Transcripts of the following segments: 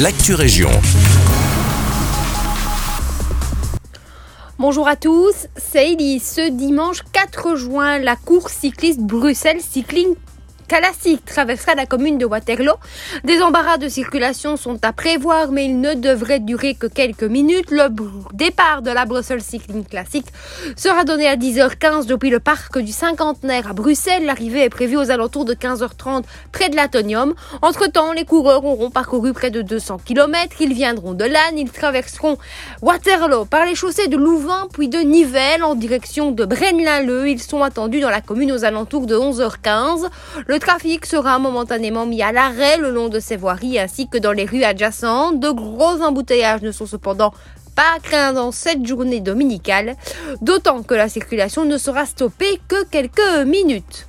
l'actu région. Bonjour à tous, c'est. Ce dimanche 4 juin, la course cycliste Bruxelles Cycling Classique traversera la commune de Waterloo. Des embarras de circulation sont à prévoir, mais il ne devrait durer que quelques minutes. Le départ de la Brussels Cycling Classique sera donné à 10h15 depuis le parc du Cinquantenaire à Bruxelles. L'arrivée est prévue aux alentours de 15h30 près de l'Atonium. Entre-temps, les coureurs auront parcouru près de 200 km. Ils viendront de Lannes, ils traverseront Waterloo par les chaussées de Louvain puis de Nivelles en direction de Braine-l'Alleud. Ils sont attendus dans la commune aux alentours de 11h15. Le trafic sera momentanément mis à l'arrêt le long de ces voiries ainsi que dans les rues adjacentes. De gros embouteillages ne sont cependant pas craints dans cette journée dominicale, d'autant que la circulation ne sera stoppée que quelques minutes.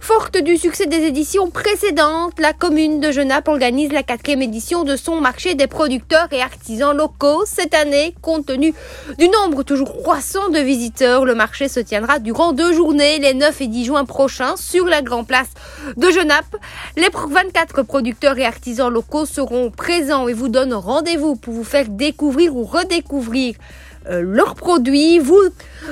Forte du succès des éditions précédentes, la commune de Genappe organise la quatrième édition de son marché des producteurs et artisans locaux. Cette année, compte tenu du nombre toujours croissant de visiteurs, le marché se tiendra durant deux journées, les 9 et 10 juin prochains, sur la Grand Place de Genappe. Les 24 producteurs et artisans locaux seront présents et vous donnent rendez-vous pour vous faire découvrir ou redécouvrir leurs produits. Vous,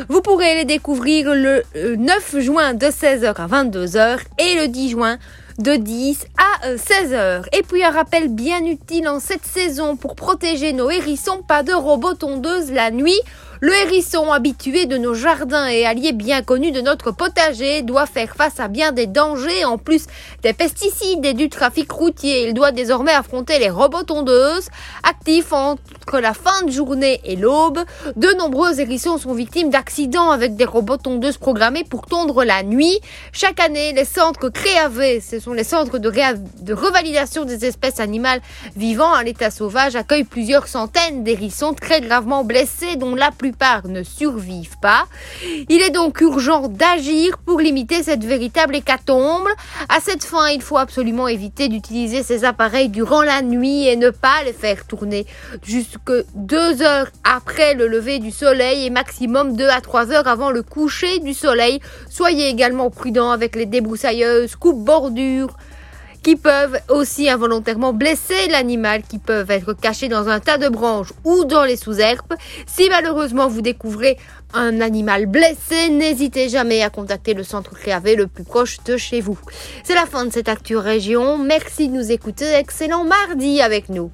vous pourrez les découvrir le 9 euh, juin de 16h à 22h et le 10 juin de 10 à 16h. Euh, et puis un rappel bien utile en cette saison pour protéger nos hérissons, pas de robots tondeuses la nuit. Le hérisson, habitué de nos jardins et allié bien connu de notre potager, doit faire face à bien des dangers, en plus des pesticides et du trafic routier. Il doit désormais affronter les robots tondeuses, actifs entre la fin de journée et l'aube. De nombreux hérissons sont victimes d'accidents avec des robots tondeuses programmés pour tondre la nuit. Chaque année, les centres CREAV, ce sont les centres de, de revalidation des espèces animales vivant à l'état sauvage, accueillent plusieurs centaines d'hérissons très gravement blessés, dont la plupart ne survivent pas. Il est donc urgent d'agir pour limiter cette véritable hécatombe. À cette fin, il faut absolument éviter d'utiliser ces appareils durant la nuit et ne pas les faire tourner jusque deux heures après le lever du soleil et maximum deux à trois heures avant le coucher du soleil. Soyez également prudent avec les débroussailleuses, coupes bordures, qui peuvent aussi involontairement blesser l'animal, qui peuvent être cachés dans un tas de branches ou dans les sous-herbes. Si malheureusement vous découvrez un animal blessé, n'hésitez jamais à contacter le centre CRAV le plus proche de chez vous. C'est la fin de cette Actu Région. Merci de nous écouter. Excellent mardi avec nous.